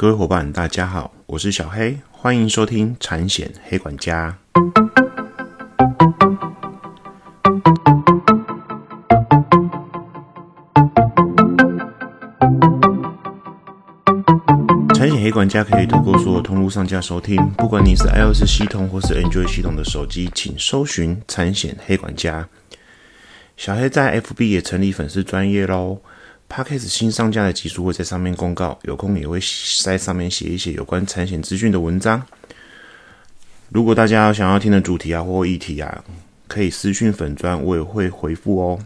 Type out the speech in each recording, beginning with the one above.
各位伙伴，大家好，我是小黑，欢迎收听产险黑管家。产险黑管家可以透过所有通路上架收听，不管你是 iOS 系统或是 Android 系统的手机，请搜寻产险黑管家。小黑在 FB 也成立粉丝专业喽。Podcast 新上架的集数会在上面公告，有空也会在上面写一些有关产险资讯的文章。如果大家想要听的主题啊或议题啊，可以私讯粉砖，我也会回复哦。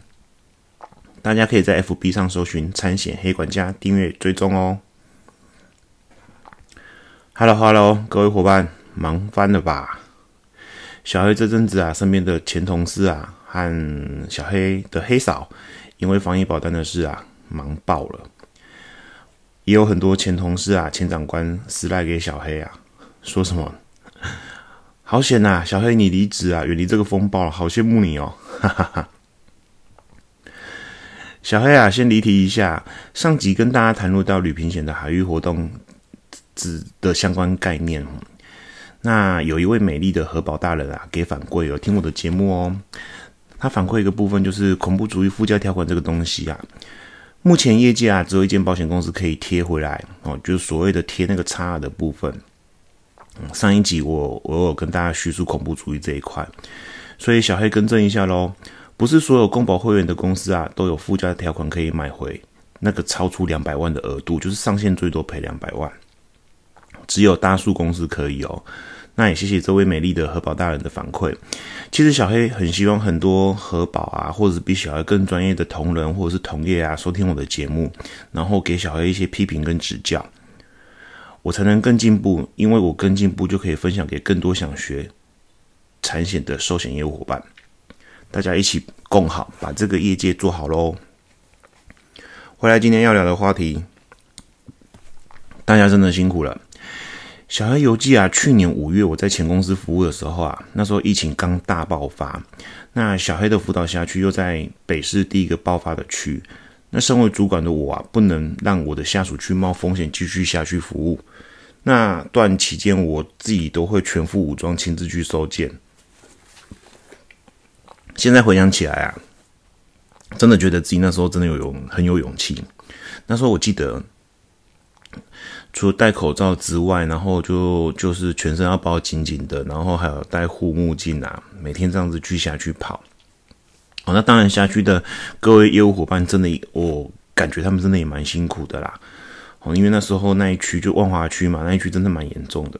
大家可以在 FB 上搜寻“产险黑管家”，订阅追踪哦。Hello Hello，各位伙伴，忙翻了吧？小黑这阵子啊，身边的前同事啊和小黑的黑嫂，因为防疫保单的事啊。忙爆了，也有很多前同事啊、前长官私赖给小黑啊，说什么好险呐，小黑你离职啊，远离这个风暴了，好羡慕你哦，哈哈哈。小黑啊，先离题一下，上集跟大家谈论到旅平险的海域活动指的相关概念，那有一位美丽的核保大人啊，给反馈有听我的节目哦，他反馈一个部分就是恐怖主义附加条款这个东西啊。目前业界啊，只有一间保险公司可以贴回来哦，就是所谓的贴那个差的部分。上一集我我有跟大家叙述恐怖主义这一块，所以小黑更正一下喽，不是所有公保会员的公司啊都有附加条款可以买回那个超出两百万的额度，就是上限最多赔两百万，只有大数公司可以哦。那也谢谢这位美丽的核保大人的反馈。其实小黑很希望很多核保啊，或者是比小黑更专业的同仁或者是同业啊，收听我的节目，然后给小黑一些批评跟指教，我才能更进步。因为我更进步，就可以分享给更多想学产险的寿险业务伙伴，大家一起共好，把这个业界做好喽。回来今天要聊的话题，大家真的辛苦了。小黑游记啊，去年五月我在前公司服务的时候啊，那时候疫情刚大爆发，那小黑的辅导辖区又在北市第一个爆发的区，那身为主管的我啊，不能让我的下属去冒风险继续下去服务。那段期间，我自己都会全副武装亲自去收件。现在回想起来啊，真的觉得自己那时候真的有勇很有勇气。那时候我记得。除了戴口罩之外，然后就就是全身要包紧紧的，然后还有戴护目镜啊，每天这样子去辖区跑。哦，那当然辖区的各位业务伙伴真的，我感觉他们真的也蛮辛苦的啦。哦，因为那时候那一区就万华区嘛，那一区真的蛮严重的。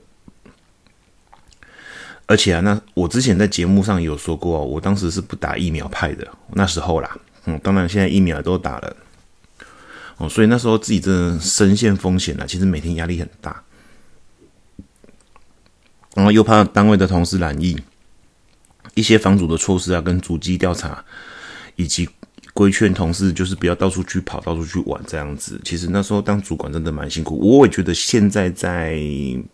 而且啊，那我之前在节目上也有说过，我当时是不打疫苗派的，那时候啦。嗯，当然现在疫苗都打了。哦，所以那时候自己真的深陷风险了，其实每天压力很大，然后又怕单位的同事染疫，一些防阻的措施啊，跟阻击调查，以及规劝同事就是不要到处去跑，到处去玩这样子。其实那时候当主管真的蛮辛苦，我也觉得现在在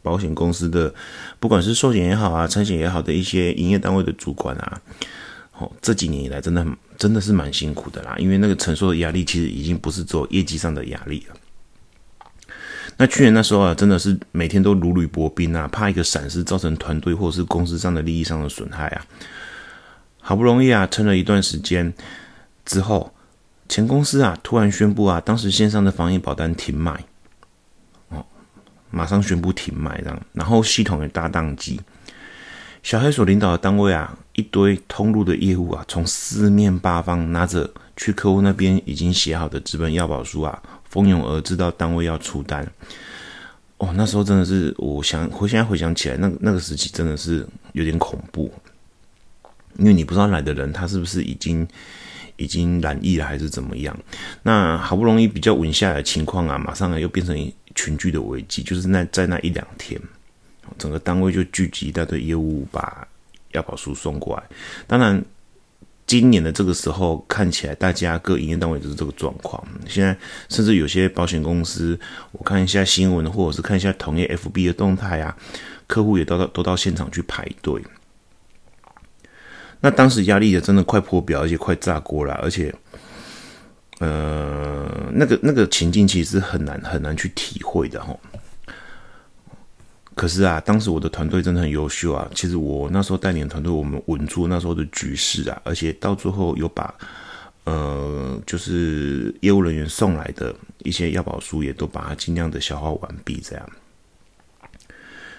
保险公司的，不管是寿险也好啊，产险也好的一些营业单位的主管啊。这几年以来，真的很真的是蛮辛苦的啦，因为那个承受的压力，其实已经不是做业绩上的压力了。那去年那时候啊，真的是每天都如履薄冰啊，怕一个闪失造成团队或者是公司上的利益上的损害啊。好不容易啊，撑了一段时间之后，前公司啊突然宣布啊，当时线上的防疫保单停卖，哦，马上宣布停卖这样，然后系统也大宕机。小黑所领导的单位啊，一堆通路的业务啊，从四面八方拿着去客户那边已经写好的资本要保书啊，蜂拥而至到单位要出单。哦，那时候真的是，我想回现在回想起来，那那个时期真的是有点恐怖，因为你不知道来的人他是不是已经已经染疫了还是怎么样。那好不容易比较稳下来的情况啊，马上又变成群聚的危机，就是那在那一两天。整个单位就聚集一大堆业务，把要保书送过来。当然，今年的这个时候看起来，大家各营业单位都是这个状况。现在甚至有些保险公司，我看一下新闻，或者是看一下同业 FB 的动态啊，客户也都到都到现场去排队。那当时压力也真的快破表，而且快炸锅了，而且，呃，那个那个情境其实很难很难去体会的哈。可是啊，当时我的团队真的很优秀啊。其实我那时候带领团队，我们稳住那时候的局势啊，而且到最后有把呃，就是业务人员送来的一些药保书也都把它尽量的消化完毕，这样。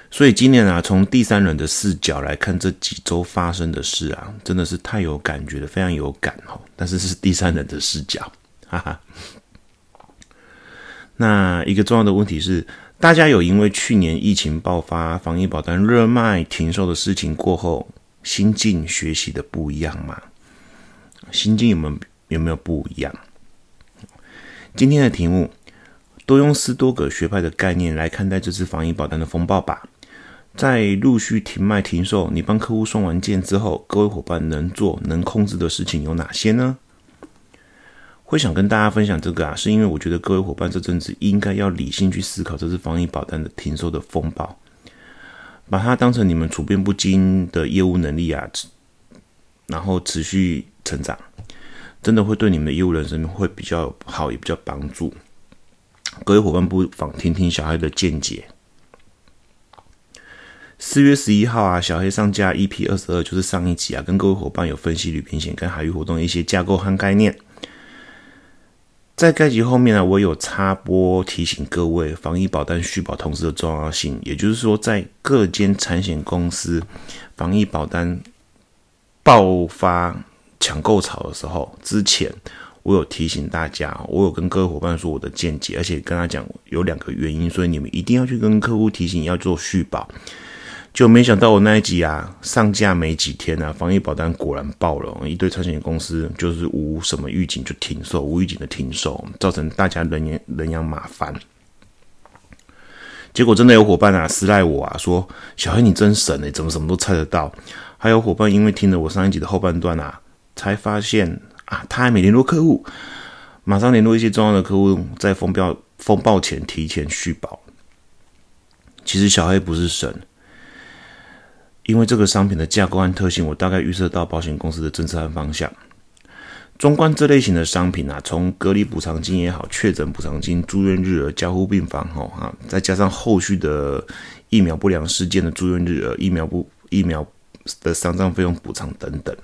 所以今年啊，从第三人的视角来看这几周发生的事啊，真的是太有感觉了，非常有感哦。但是是第三人的视角，哈哈。那一个重要的问题是，大家有因为去年疫情爆发、防疫保单热卖停售的事情过后，心境学习的不一样吗？心境有没有有没有不一样？今天的题目，多用斯多葛学派的概念来看待这次防疫保单的风暴吧。在陆续停卖停售，你帮客户送完件之后，各位伙伴能做能控制的事情有哪些呢？会想跟大家分享这个啊，是因为我觉得各位伙伴这阵子应该要理性去思考这次防疫保单的停售的风暴，把它当成你们处变不惊的业务能力啊，然后持续成长，真的会对你们的业务人生会比较好，也比较帮助。各位伙伴不妨听听小黑的见解。四月十一号啊，小黑上架 EP 二十二，就是上一集啊，跟各位伙伴有分析旅平险跟海域活动一些架构和概念。在该集后面呢，我有插播提醒各位防疫保单续保同时的重要性，也就是说，在各间产险公司防疫保单爆发抢购潮的时候，之前我有提醒大家，我有跟各位伙伴说我的见解，而且跟他讲有两个原因，所以你们一定要去跟客户提醒要做续保。就没想到我那一集啊上架没几天啊，防疫保单果然爆了，一堆产险公司就是无什么预警就停售，无预警的停售，造成大家人仰人仰马翻。结果真的有伙伴啊私赖我啊说：“小黑你真神哎，怎么什么都猜得到？”还有伙伴因为听了我上一集的后半段啊，才发现啊他还没联络客户，马上联络一些重要的客户，在风暴风暴前提前续保。其实小黑不是神。因为这个商品的架构和特性，我大概预测到保险公司的政策和方向。纵观这类型的商品啊，从隔离补偿金也好，确诊补偿金、住院日额、加护病房吼哈，再加上后续的疫苗不良事件的住院日额、疫苗不疫苗的丧葬费用补偿等等，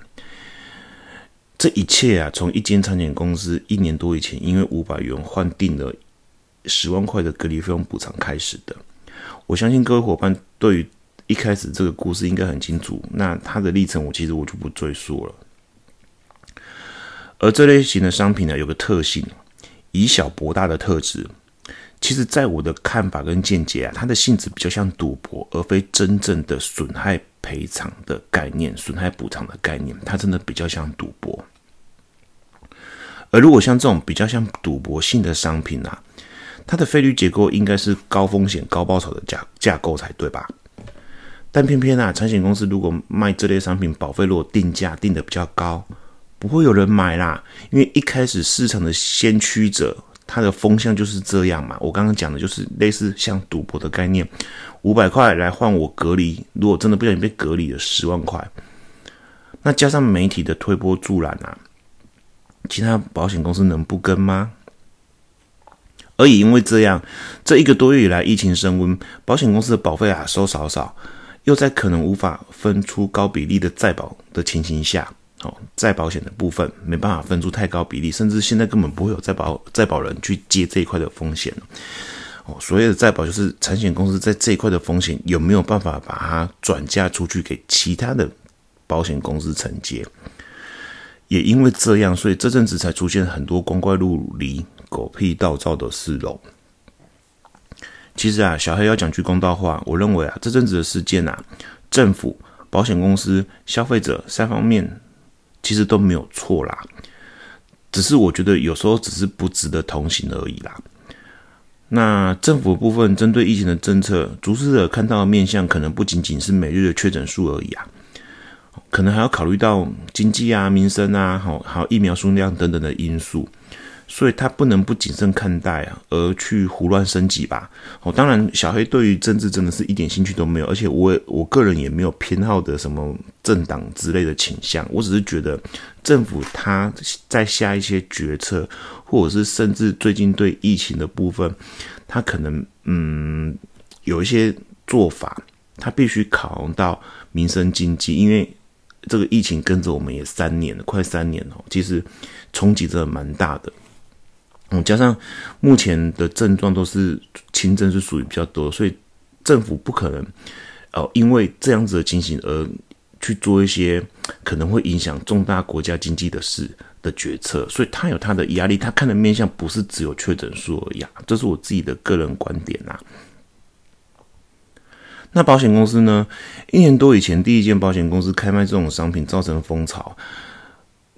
这一切啊，从一间产险公司一年多以前，因为五百元换定了十万块的隔离费用补偿开始的。我相信各位伙伴对于。一开始这个故事应该很清楚，那它的历程我其实我就不赘述了。而这类型的商品呢，有个特性，以小博大的特质。其实，在我的看法跟见解啊，它的性质比较像赌博，而非真正的损害赔偿的概念、损害补偿的概念。它真的比较像赌博。而如果像这种比较像赌博性的商品啊，它的费率结构应该是高风险高报酬的架架构才对吧？但偏偏啊，产险公司如果卖这类商品，保费如果定价定的比较高，不会有人买啦。因为一开始市场的先驱者，它的风向就是这样嘛。我刚刚讲的就是类似像赌博的概念，五百块来换我隔离，如果真的不小心被隔离了十万块，那加上媒体的推波助澜啊，其他保险公司能不跟吗？而也因为这样，这一个多月以来疫情升温，保险公司的保费啊收少少。又在可能无法分出高比例的再保的情形下，哦，再保险的部分没办法分出太高比例，甚至现在根本不会有再保再保人去接这一块的风险哦，所谓的再保就是产险公司在这一块的风险有没有办法把它转嫁出去给其他的保险公司承接？也因为这样，所以这阵子才出现很多光怪陆离、狗屁倒灶的事喽。其实啊，小黑要讲句公道话，我认为啊，这阵子的事件啊，政府、保险公司、消费者三方面其实都没有错啦，只是我觉得有时候只是不值得同情而已啦。那政府部分针对疫情的政策，逐视者看到的面向可能不仅仅是每日的确诊数而已啊，可能还要考虑到经济啊、民生啊、好还有疫苗数量等等的因素。所以他不能不谨慎看待啊，而去胡乱升级吧。哦，当然，小黑对于政治真的是一点兴趣都没有，而且我我个人也没有偏好的什么政党之类的倾向。我只是觉得政府他在下一些决策，或者是甚至最近对疫情的部分，他可能嗯有一些做法，它必须考量到民生经济，因为这个疫情跟着我们也三年了，快三年了，其实冲击真的蛮大的。嗯，加上目前的症状都是轻症，是属于比较多，所以政府不可能哦，因为这样子的情形而去做一些可能会影响重大国家经济的事的决策，所以他有他的压力，他看的面向不是只有确诊数而已，这是我自己的个人观点呐。那保险公司呢？一年多以前，第一间保险公司开卖这种商品，造成风潮。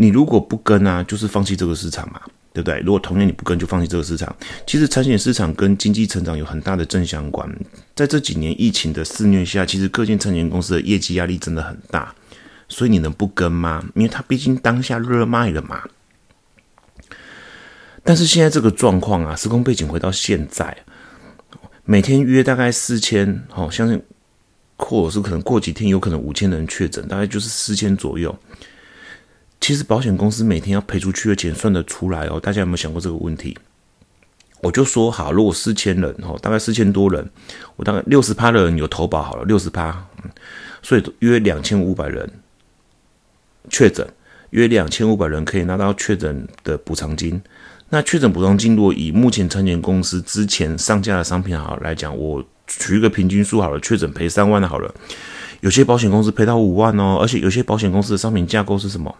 你如果不跟啊，就是放弃这个市场嘛。对不对？如果同年你不跟，就放弃这个市场。其实产险市场跟经济成长有很大的正相关。在这几年疫情的肆虐下，其实各间产险公司的业绩压力真的很大。所以你能不跟吗？因为它毕竟当下热卖了嘛。但是现在这个状况啊，时空背景回到现在，每天约大概四千，好，相信或者是可能过几天有可能五千人确诊，大概就是四千左右。其实保险公司每天要赔出去的钱算得出来哦，大家有没有想过这个问题？我就说好，如果四千人哦，大概四千多人，我大概六十趴的人有投保好了，六十趴，所以约两千五百人确诊，约两千五百人可以拿到确诊的补偿金。那确诊补偿金，如果以目前产险公司之前上架的商品好来讲，我取一个平均数好了，确诊赔三万的好了，有些保险公司赔到五万哦，而且有些保险公司的商品架构是什么？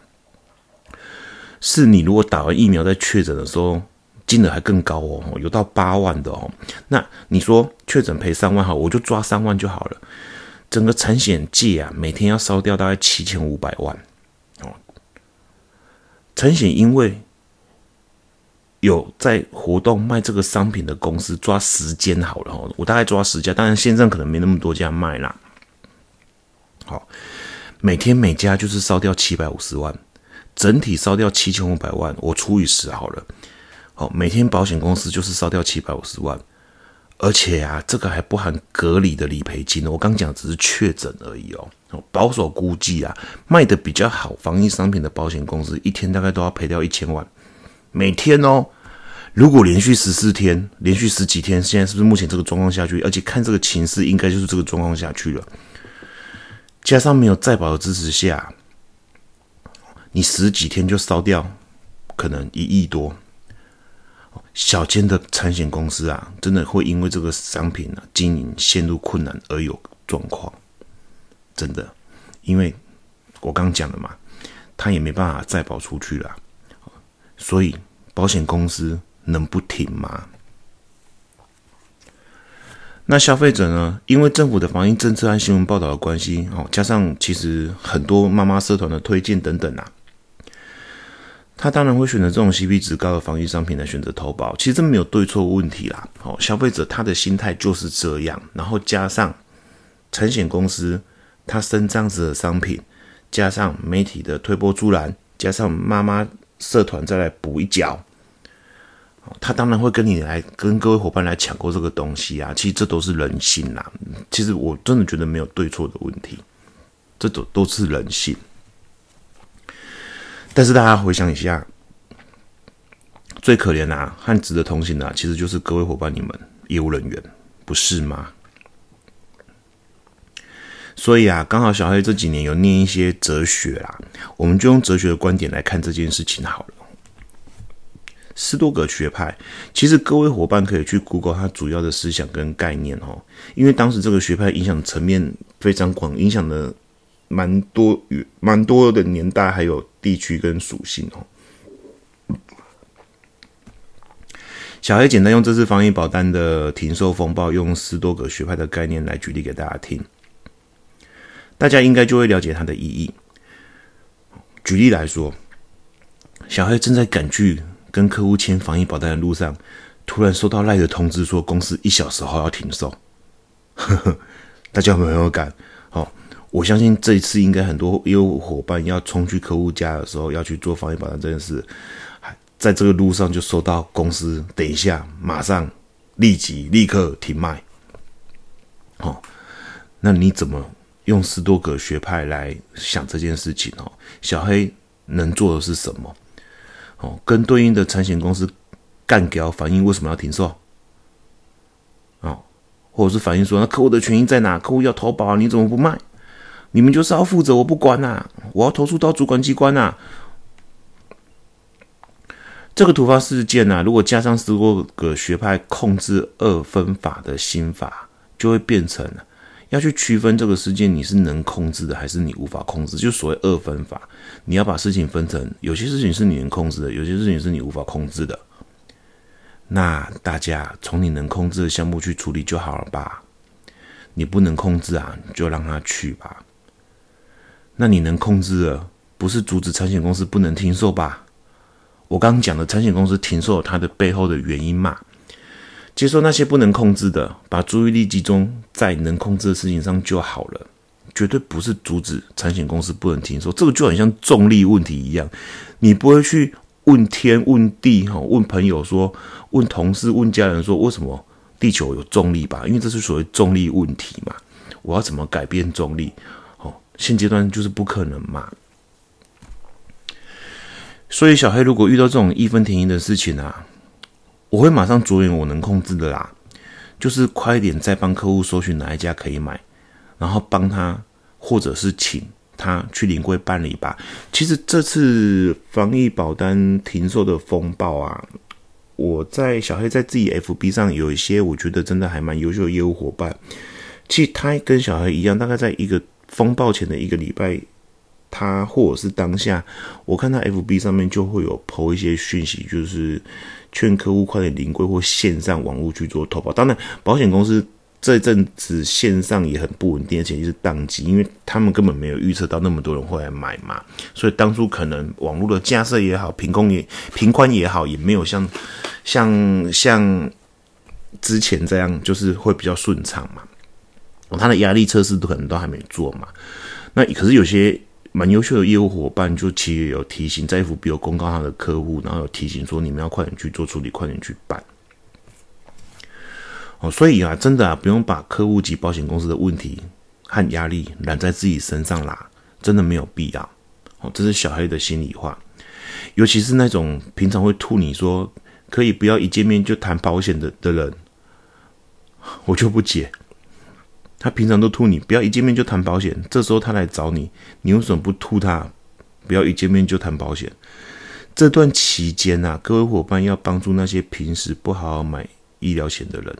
是你如果打完疫苗在确诊的时候，金额还更高哦，有到八万的哦。那你说确诊赔三万好，我就抓三万就好了。整个产险界啊，每天要烧掉大概七千五百万哦。产险因为有在活动卖这个商品的公司抓十间好了哦，我大概抓十家，当然线上可能没那么多家卖啦。好，每天每家就是烧掉七百五十万。整体烧掉七千五百万，我除以十好了。好，每天保险公司就是烧掉七百五十万，而且啊，这个还不含隔离的理赔金。我刚讲只是确诊而已哦。保守估计啊，卖的比较好防疫商品的保险公司，一天大概都要赔掉一千万。每天哦，如果连续十四天，连续十几天，现在是不是目前这个状况下去？而且看这个情势，应该就是这个状况下去了。加上没有再保的支持下。你十几天就烧掉，可能一亿多。小间的产险公司啊，真的会因为这个商品啊经营陷入困难而有状况，真的。因为我刚讲了嘛，他也没办法再保出去了，所以保险公司能不停吗？那消费者呢？因为政府的防疫政策和新闻报道的关系，哦，加上其实很多妈妈社团的推荐等等啊。他当然会选择这种 CP 值高的防疫商品来选择投保，其实这没有对错问题啦。哦，消费者他的心态就是这样，然后加上产险公司他生这样子的商品，加上媒体的推波助澜，加上妈妈社团再来补一脚，他当然会跟你来跟各位伙伴来抢购这个东西啊。其实这都是人性啦。其实我真的觉得没有对错的问题，这都都是人性。但是大家回想一下，最可怜啊和值得同情的，其实就是各位伙伴你们业务人员，不是吗？所以啊，刚好小黑这几年有念一些哲学啦，我们就用哲学的观点来看这件事情好了。斯多葛学派，其实各位伙伴可以去 Google 它主要的思想跟概念哦，因为当时这个学派影响层面非常广，影响的。蛮多蛮多的年代，还有地区跟属性哦。小黑简单用这次防疫保单的停售风暴，用十多个学派的概念来举例给大家听，大家应该就会了解它的意义。举例来说，小黑正在赶去跟客户签防疫保单的路上，突然收到赖的通知，说公司一小时后要停售。呵呵，大家有没有感？好。我相信这一次应该很多业务伙伴要冲去客户家的时候，要去做防疫保障这件事，还在这个路上就收到公司等一下马上立即立刻停卖。哦，那你怎么用斯多葛学派来想这件事情？哦，小黑能做的是什么？哦，跟对应的产险公司干掉反应为什么要停售？哦，或者是反映说那客户的权益在哪？客户要投保，你怎么不卖？你们就是要负责，我不管呐，我要投诉到主管机关呐。这个突发事件呐，如果加上十多个学派控制二分法的心法，就会变成要去区分这个事件你是能控制的还是你无法控制，就所谓二分法。你要把事情分成，有些事情是你能控制的，有些事情是你无法控制的。那大家从你能控制的项目去处理就好了吧？你不能控制啊，就让他去吧。那你能控制的，不是阻止产险公司不能停售吧？我刚刚讲的产险公司停售它的背后的原因嘛？接受那些不能控制的，把注意力集中在能控制的事情上就好了，绝对不是阻止产险公司不能停售。这个就很像重力问题一样，你不会去问天问地哈，问朋友说，问同事问家人说，为什么地球有重力吧？因为这是所谓重力问题嘛。我要怎么改变重力？现阶段就是不可能嘛。所以，小黑如果遇到这种义愤填膺的事情啊，我会马上着眼我能控制的啦，就是快一点再帮客户搜寻哪一家可以买，然后帮他或者是请他去临柜办理吧。其实这次防疫保单停售的风暴啊，我在小黑在自己 FB 上有一些我觉得真的还蛮优秀的业务伙伴，其实他跟小黑一样，大概在一个风暴前的一个礼拜。他或者是当下，我看他 F B 上面就会有抛一些讯息，就是劝客户快点临柜或线上网络去做投保。当然，保险公司这阵子线上也很不稳定，而且是宕机，因为他们根本没有预测到那么多人会来买嘛。所以当初可能网络的架设也好，频宽也频宽也好，也没有像像像之前这样，就是会比较顺畅嘛。他的压力测试都可能都还没做嘛。那可是有些。蛮优秀的业务伙伴，就其实有提醒，在 FB 有公告他的客户，然后有提醒说你们要快点去做处理，快点去办。哦，所以啊，真的啊，不用把客户及保险公司的问题和压力揽在自己身上啦，真的没有必要。哦，这是小黑的心里话，尤其是那种平常会吐你说可以不要一见面就谈保险的的人，我就不解。他平常都吐你，不要一见面就谈保险。这时候他来找你，你为什么不吐他？不要一见面就谈保险。这段期间啊，各位伙伴要帮助那些平时不好好买医疗险的人，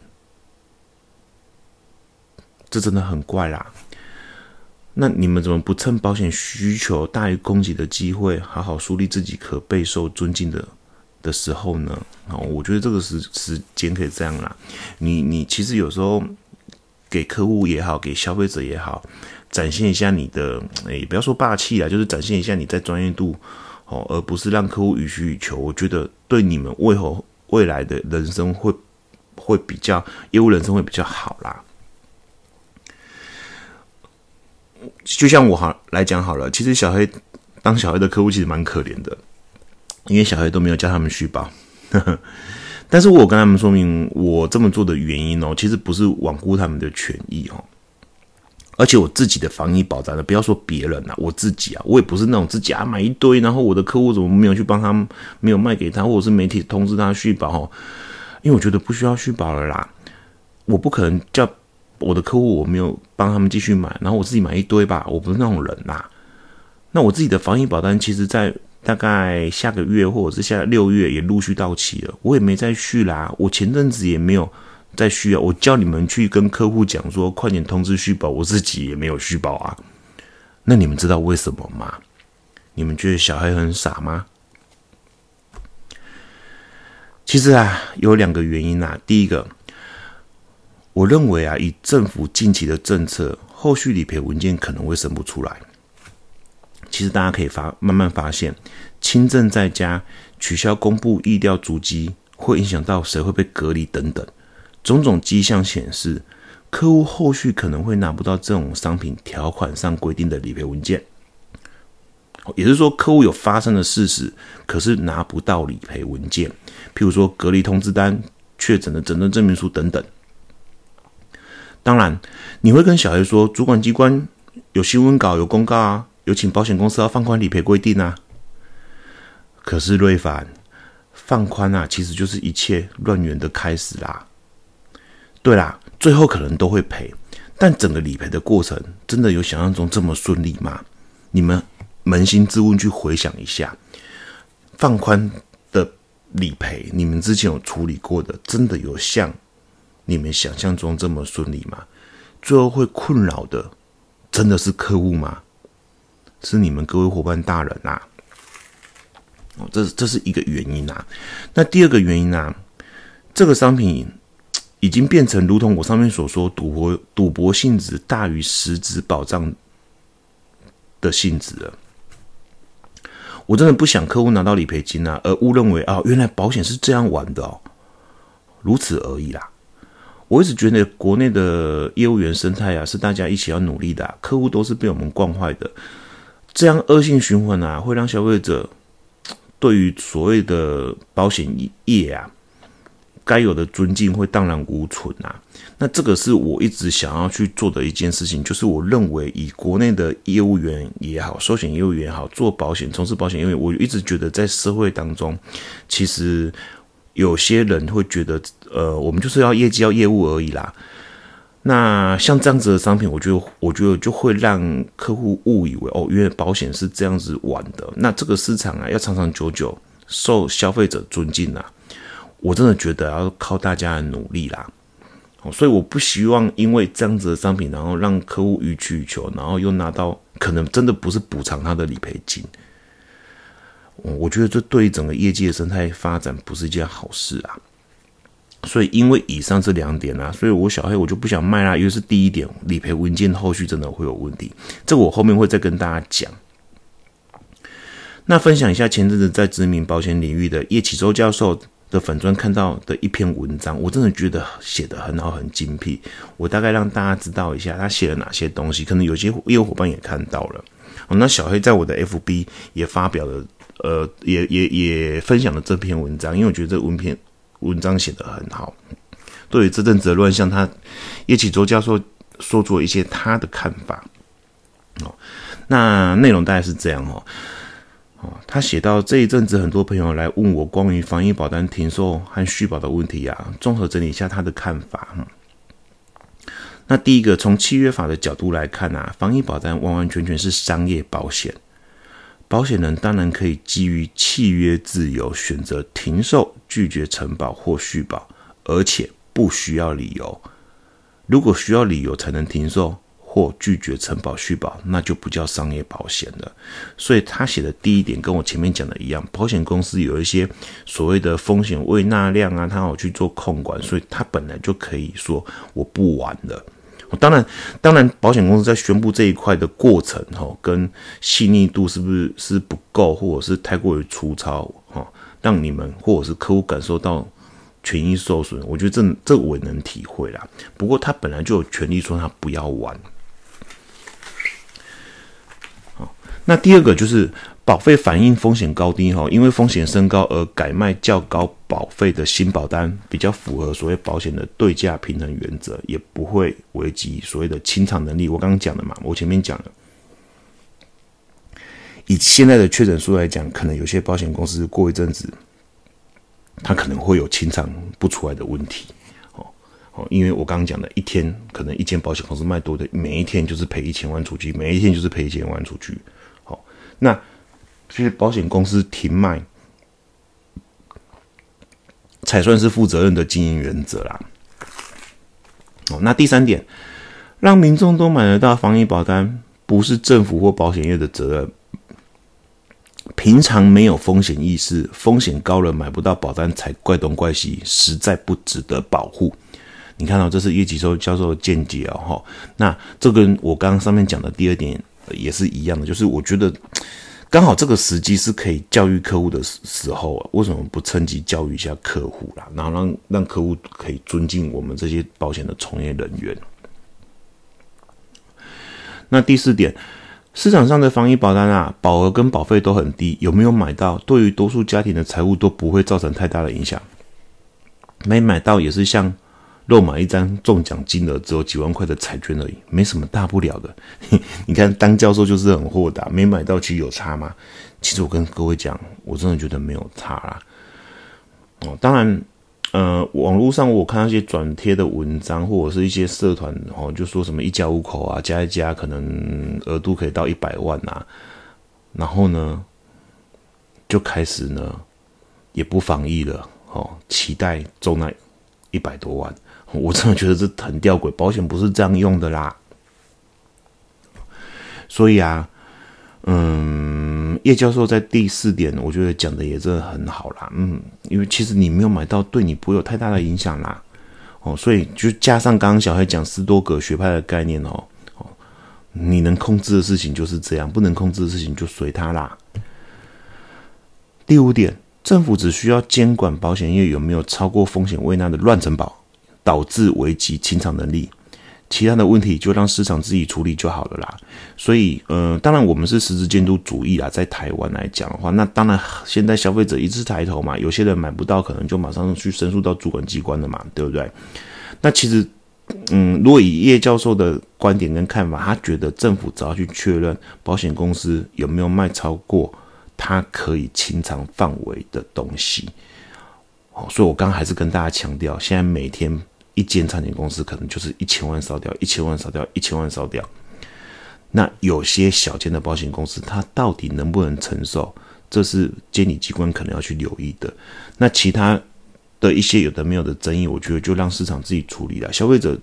这真的很怪啦。那你们怎么不趁保险需求大于供给的机会，好好树立自己可备受尊敬的的时候呢？哦，我觉得这个时时间可以这样啦。你你其实有时候。给客户也好，给消费者也好，展现一下你的，诶，不要说霸气啊，就是展现一下你在专业度，哦，而不是让客户予取予求。我觉得对你们为何未来的人生会会比较业务人生会比较好啦。就像我好来讲好了，其实小黑当小黑的客户其实蛮可怜的，因为小黑都没有叫他们续保。但是我跟他们说明我这么做的原因哦，其实不是罔顾他们的权益哦，而且我自己的防疫保障呢，不要说别人啊，我自己啊，我也不是那种自己啊买一堆，然后我的客户怎么没有去帮他，没有卖给他，或者是媒体通知他续保哦，因为我觉得不需要续保了啦，我不可能叫我的客户我没有帮他们继续买，然后我自己买一堆吧，我不是那种人呐，那我自己的防疫保单其实在。大概下个月或者是下六月也陆续到期了，我也没再续啦。我前阵子也没有再续啊。我叫你们去跟客户讲说，快点通知续保，我自己也没有续保啊。那你们知道为什么吗？你们觉得小孩很傻吗？其实啊，有两个原因啊。第一个，我认为啊，以政府近期的政策，后续理赔文件可能会生不出来。其实大家可以发慢慢发现，轻症在家取消公布意调足迹，会影响到谁会被隔离等等，种种迹象显示，客户后续可能会拿不到这种商品条款上规定的理赔文件。也就是说，客户有发生的事实，可是拿不到理赔文件，譬如说隔离通知单、确诊的诊断证明书等等。当然，你会跟小孩说，主管机关有新闻稿、有公告啊。有请保险公司要放宽理赔规定啊！可是瑞凡放宽啊，其实就是一切乱源的开始啦。对啦，最后可能都会赔。但整个理赔的过程，真的有想象中这么顺利吗？你们扪心自问，去回想一下，放宽的理赔，你们之前有处理过的，真的有像你们想象中这么顺利吗？最后会困扰的，真的是客户吗？是你们各位伙伴大人呐？哦，这这是一个原因呐。那第二个原因呢？这个商品。已经变成如同我上面所说，赌博赌博性质大于实质保障的性质了。我真的不想客户拿到理赔金啊，而误认为啊，原来保险是这样玩的哦，如此而已啦。我一直觉得国内的业务员生态啊，是大家一起要努力的，客户都是被我们惯坏的，这样恶性循环啊，会让消费者 对于所谓的保险业啊。该有的尊敬会荡然无存啊！那这个是我一直想要去做的一件事情，就是我认为以国内的业务员也好，寿险业务员也好，做保险、从事保险，因为我一直觉得在社会当中，其实有些人会觉得，呃，我们就是要业绩、要业务而已啦。那像这样子的商品，我觉得，我觉得就会让客户误以为，哦，因为保险是这样子玩的。那这个市场啊，要长长久久受消费者尊敬啊。我真的觉得要靠大家的努力啦，所以我不希望因为这样子的商品，然后让客户予取予求，然后又拿到可能真的不是补偿他的理赔金。我觉得这对于整个业界的生态发展不是一件好事啊。所以因为以上这两点啊，所以我小黑我就不想卖啦，因为是第一点，理赔文件后续真的会有问题，这我后面会再跟大家讲。那分享一下前阵子在知名保险领域的叶启洲教授。的粉砖看到的一篇文章，我真的觉得写的很好，很精辟。我大概让大家知道一下他写了哪些东西，可能有些业务伙伴也看到了。哦，那小黑在我的 FB 也发表了，呃，也也也分享了这篇文章，因为我觉得这个文篇文章写的很好。对于这阵子的乱象，他叶启洲教授说出了一些他的看法。哦，那内容大概是这样哦。哦，他写到这一阵子，很多朋友来问我关于防疫保单停售和续保的问题呀。综合整理一下他的看法。那第一个，从契约法的角度来看啊，防疫保单完完全全是商业保险，保险人当然可以基于契约自由选择停售、拒绝承保或续保，而且不需要理由。如果需要理由才能停售。或拒绝承保续保，那就不叫商业保险了。所以他写的第一点跟我前面讲的一样，保险公司有一些所谓的风险未纳量啊，他要去做控管，所以他本来就可以说我不玩了。当然，当然，保险公司在宣布这一块的过程，哈，跟细腻度是不是是不够，或者是太过于粗糙，哈，让你们或者是客户感受到权益受损。我觉得这这我能体会啦。不过他本来就有权利说他不要玩。那第二个就是保费反映风险高低哈，因为风险升高而改卖较高保费的新保单，比较符合所谓保险的对价平衡原则，也不会危及所谓的清偿能力。我刚刚讲的嘛，我前面讲了，以现在的确诊数来讲，可能有些保险公司过一阵子，它可能会有清偿不出来的问题哦哦，因为我刚刚讲的，一天可能一间保险公司卖多的，每一天就是赔一千万出去，每一天就是赔一千万出去哦。那其实保险公司停卖才算是负责任的经营原则啦。哦，那第三点，让民众都买得到防疫保单，不是政府或保险业的责任。平常没有风险意识，风险高了买不到保单才怪东怪西，实在不值得保护。你看到这是叶吉洲教授的见解哦，哈。那这跟我刚刚上面讲的第二点。也是一样的，就是我觉得刚好这个时机是可以教育客户的时候，为什么不趁机教育一下客户啦？然后让让客户可以尊敬我们这些保险的从业人员。那第四点，市场上的防疫保单啊，保额跟保费都很低，有没有买到？对于多数家庭的财务都不会造成太大的影响。没买到也是像。漏买一张中奖金额只有几万块的彩券而已，没什么大不了的。你看，当教授就是很豁达，没买到其实有差吗？其实我跟各位讲，我真的觉得没有差啦。哦，当然，呃，网络上我看那些转贴的文章，或者是一些社团哦，就说什么一家五口啊，加一加可能额度可以到一百万啊，然后呢，就开始呢也不防疫了哦，期待中那一百多万，我真的觉得这很吊诡，保险不是这样用的啦，所以啊，嗯。叶教授在第四点，我觉得讲的也真的很好啦。嗯，因为其实你没有买到，对你不会有太大的影响啦。哦，所以就加上刚刚小黑讲斯多葛学派的概念哦，你能控制的事情就是这样，不能控制的事情就随他啦。第五点，政府只需要监管保险业有没有超过风险未纳的乱承保，导致危机清偿能力。其他的问题就让市场自己处理就好了啦。所以，呃，当然我们是实质监督主义啦，在台湾来讲的话，那当然现在消费者一致抬头嘛，有些人买不到，可能就马上去申诉到主管机关了嘛，对不对？那其实，嗯，如果以叶教授的观点跟看法，他觉得政府只要去确认保险公司有没有卖超过他可以清偿范围的东西，哦，所以我刚还是跟大家强调，现在每天。一间产险公司可能就是一千万烧掉，一千万烧掉，一千万烧掉。那有些小间的保险公司，它到底能不能承受？这是监理机关可能要去留意的。那其他的一些有的没有的争议，我觉得就让市场自己处理了，消费者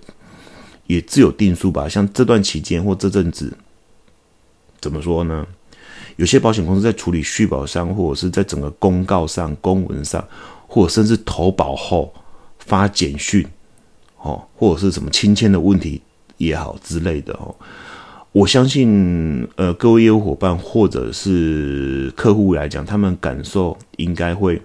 也自有定数吧。像这段期间或这阵子，怎么说呢？有些保险公司在处理续保上，或者是在整个公告上、公文上，或者甚至投保后发简讯。哦，或者是什么亲签的问题也好之类的哦，我相信呃各位业务伙伴或者是客户来讲，他们感受应该会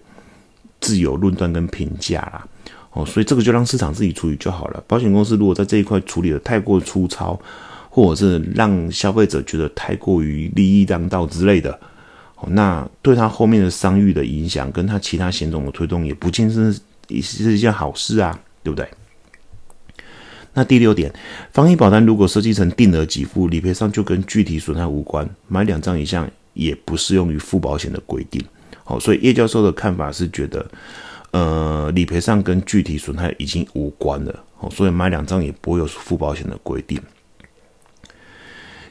自由论断跟评价啦。哦，所以这个就让市场自己处理就好了。保险公司如果在这一块处理的太过粗糙，或者是让消费者觉得太过于利益当道之类的，哦，那对他后面的商誉的影响，跟他其他险种的推动，也不见是是一件好事啊，对不对？那第六点，防疫保单如果设计成定额给付，理赔上就跟具体损害无关，买两张以上也不适用于附保险的规定。好，所以叶教授的看法是觉得，呃，理赔上跟具体损害已经无关了。好，所以买两张也不会有附保险的规定。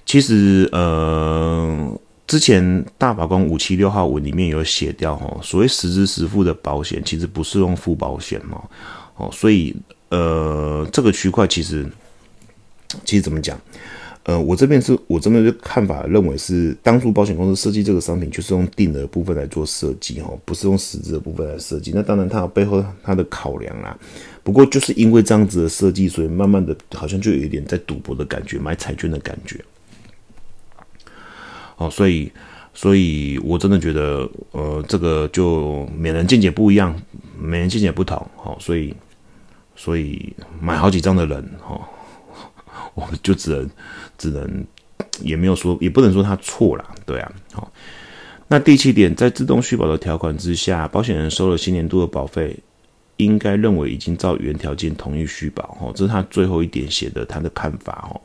其实，呃，之前大法官五七六号文里面有写掉，哈，所谓实支实付的保险，其实不适用附保险嘛。哦，所以。呃，这个区块其实，其实怎么讲？呃，我这边是我这边的看法，认为是当初保险公司设计这个商品，就是用定额部分来做设计，哈，不是用实质的部分来设计。那当然，它背后它的考量啦。不过，就是因为这样子的设计，所以慢慢的，好像就有一点在赌博的感觉，买彩券的感觉。哦，所以，所以我真的觉得，呃，这个就每人见解不一样，每人见解不同，好，所以。所以买好几张的人，哦，我们就只能只能也没有说，也不能说他错了，对啊，好。那第七点，在自动续保的条款之下，保险人收了新年度的保费，应该认为已经照原条件同意续保，哦，这是他最后一点写的他的看法，哦。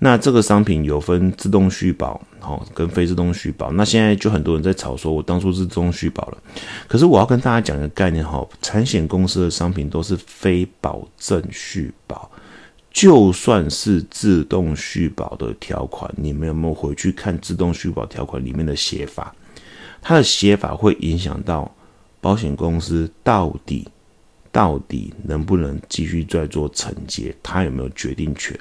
那这个商品有分自动续保，哦，跟非自动续保。那现在就很多人在吵说，我当初是自动续保了。可是我要跟大家讲一个概念，哈，产险公司的商品都是非保证续保。就算是自动续保的条款，你们有没有回去看自动续保条款里面的写法？它的写法会影响到保险公司到底到底能不能继续再做承接，它有没有决定权？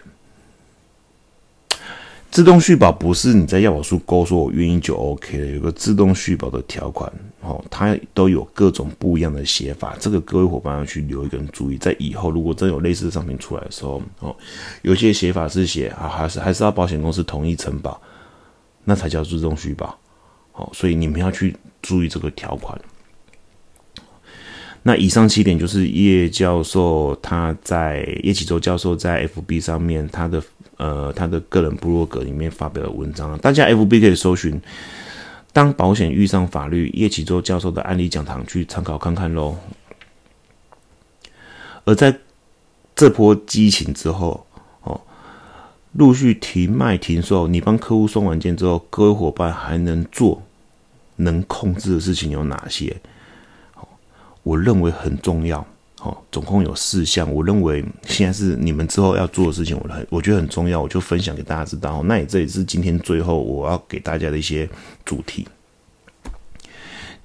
自动续保不是你在要保书勾说我愿意就 OK 了，有个自动续保的条款哦，它都有各种不一样的写法，这个各位伙伴要去留一个注意，在以后如果真有类似的商品出来的时候哦，有些写法是写啊，还是还是要保险公司同意承保，那才叫自动续保，好，所以你们要去注意这个条款。那以上七点就是叶教授他在叶启洲教授在 FB 上面他的。呃，他的个人部落格里面发表的文章，大家 FB 可以搜寻“当保险遇上法律”叶启洲教授的案例讲堂去参考看看喽。而在这波激情之后，哦，陆续停卖停售，你帮客户送完件之后，各位伙伴还能做能控制的事情有哪些？我认为很重要，好，总共有四项，我认为现在是你们之后要做的事情，我很我觉得很重要，我就分享给大家知道。那也这也是今天最后我要给大家的一些主题。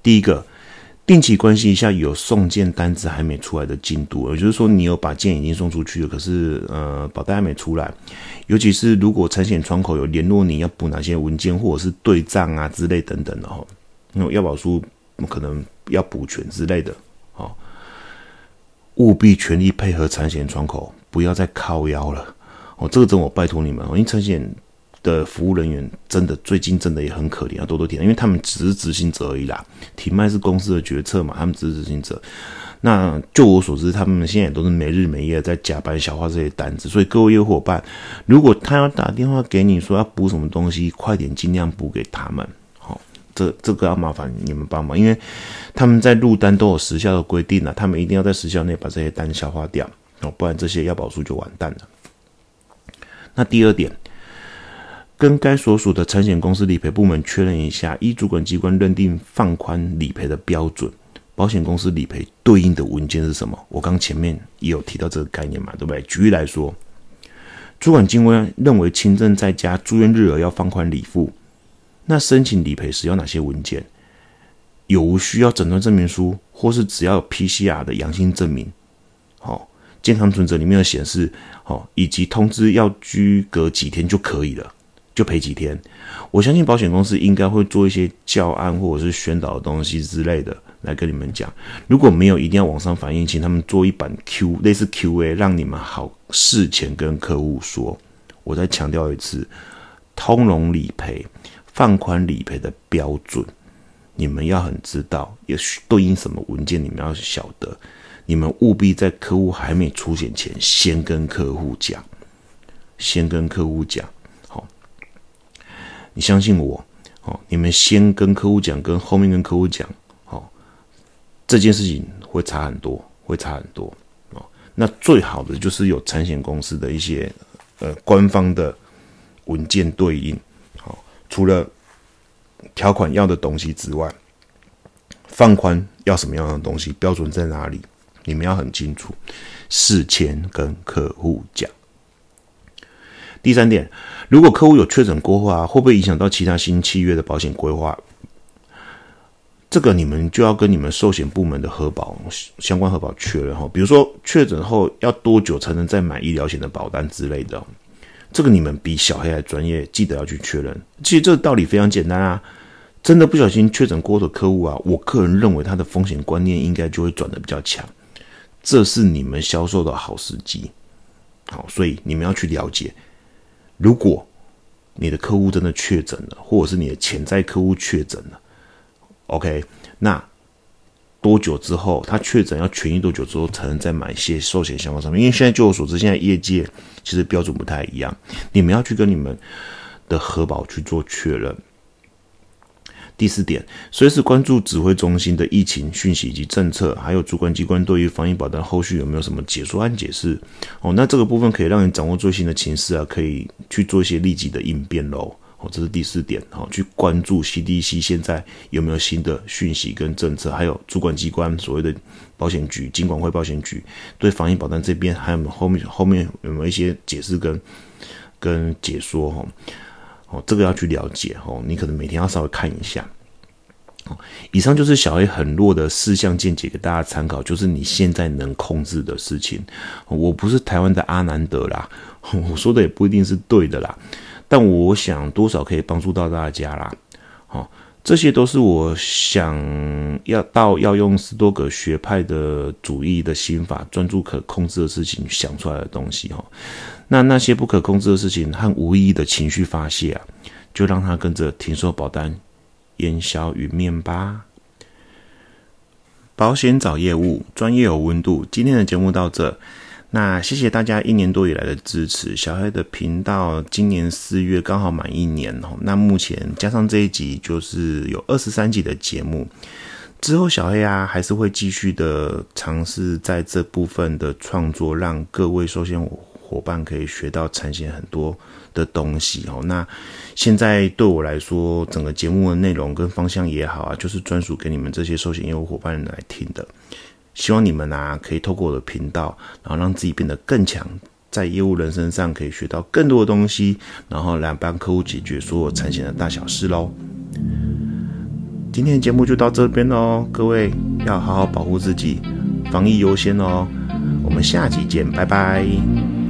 第一个。定期关心一下有送件单子还没出来的进度，也就是说你有把件已经送出去了，可是呃保单还没出来。尤其是如果产险窗口有联络你要补哪些文件或者是对账啊之类等等的哈，那种要保书可能要补全之类的，好，务必全力配合产险窗口，不要再靠腰了。哦，这个真我拜托你们，因为产险。的服务人员真的最近真的也很可怜，要多多体谅，因为他们只是执行者而已啦。停卖是公司的决策嘛，他们只是执行者。那就我所知，他们现在也都是没日没夜在加班消化这些单子。所以各位业务伙伴，如果他要打电话给你说要补什么东西，快点尽量补给他们。这这个要麻烦你们帮忙，因为他们在入单都有时效的规定了，他们一定要在时效内把这些单消化掉哦，不然这些要保数就完蛋了。那第二点。跟该所属的产险公司理赔部门确认一下，依主管机关认定放宽理赔的标准，保险公司理赔对应的文件是什么？我刚前面也有提到这个概念嘛，对不对？举例来说，主管机关认为轻症在家住院日额要放宽理付，那申请理赔时要哪些文件？有无需要诊断证明书，或是只要有 PCR 的阳性证明？好，健康存折里面的显示，好，以及通知要居隔几天就可以了。就赔几天，我相信保险公司应该会做一些教案或者是宣导的东西之类的来跟你们讲。如果没有，一定要网上反映，请他们做一版 Q 类似 Q&A，让你们好事前跟客户说。我再强调一次，通融理赔、放宽理赔的标准，你们要很知道，也对应什么文件，你们要晓得。你们务必在客户还没出险前，先跟客户讲，先跟客户讲。好你相信我，哦，你们先跟客户讲，跟后面跟客户讲，哦，这件事情会差很多，会差很多，哦，那最好的就是有产险公司的一些呃官方的文件对应，除了条款要的东西之外，放宽要什么样的东西，标准在哪里，你们要很清楚，事前跟客户讲。第三点，如果客户有确诊过后啊，会不会影响到其他新契约的保险规划？这个你们就要跟你们寿险部门的核保相关核保确认哈。比如说确诊后要多久才能再买医疗险的保单之类的，这个你们比小黑还专业，记得要去确认。其实这个道理非常简单啊，真的不小心确诊过的客户啊，我个人认为他的风险观念应该就会转的比较强，这是你们销售的好时机。好，所以你们要去了解。如果你的客户真的确诊了，或者是你的潜在客户确诊了，OK，那多久之后他确诊要痊愈多久之后才能再买一些寿险相关商品？因为现在据我所知，现在业界其实标准不太一样，你们要去跟你们的核保去做确认。第四点，随时关注指挥中心的疫情讯息以及政策，还有主管机关对于防疫保单后续有没有什么解说和解释？哦，那这个部分可以让你掌握最新的情势啊，可以去做一些立即的应变喽。哦，这是第四点，哦，去关注 CDC 现在有没有新的讯息跟政策，还有主管机关所谓的保险局、金管会保险局对防疫保单这边还有没有后面后面有没有一些解释跟跟解说？哈。哦，这个要去了解哦，你可能每天要稍微看一下。以上就是小 A 很弱的四项见解给大家参考，就是你现在能控制的事情。我不是台湾的阿南德啦，我说的也不一定是对的啦，但我想多少可以帮助到大家啦。好，这些都是我想要到要用斯多葛学派的主义的心法，专注可控制的事情想出来的东西哈。那那些不可控制的事情和无意义的情绪发泄啊，就让它跟着停售保单，烟消云灭吧。保险找业务，专业有温度。今天的节目到这，那谢谢大家一年多以来的支持。小黑的频道今年四月刚好满一年哦。那目前加上这一集，就是有二十三集的节目。之后小黑啊，还是会继续的尝试在这部分的创作，让各位首先我。伙伴可以学到产险很多的东西哦。那现在对我来说，整个节目的内容跟方向也好啊，就是专属给你们这些寿险业务伙伴来听的。希望你们啊，可以透过我的频道，然后让自己变得更强，在业务人身上可以学到更多的东西，然后来帮客户解决所有产险的大小事喽。今天的节目就到这边喽，各位要好好保护自己，防疫优先哦。我们下集见，拜拜。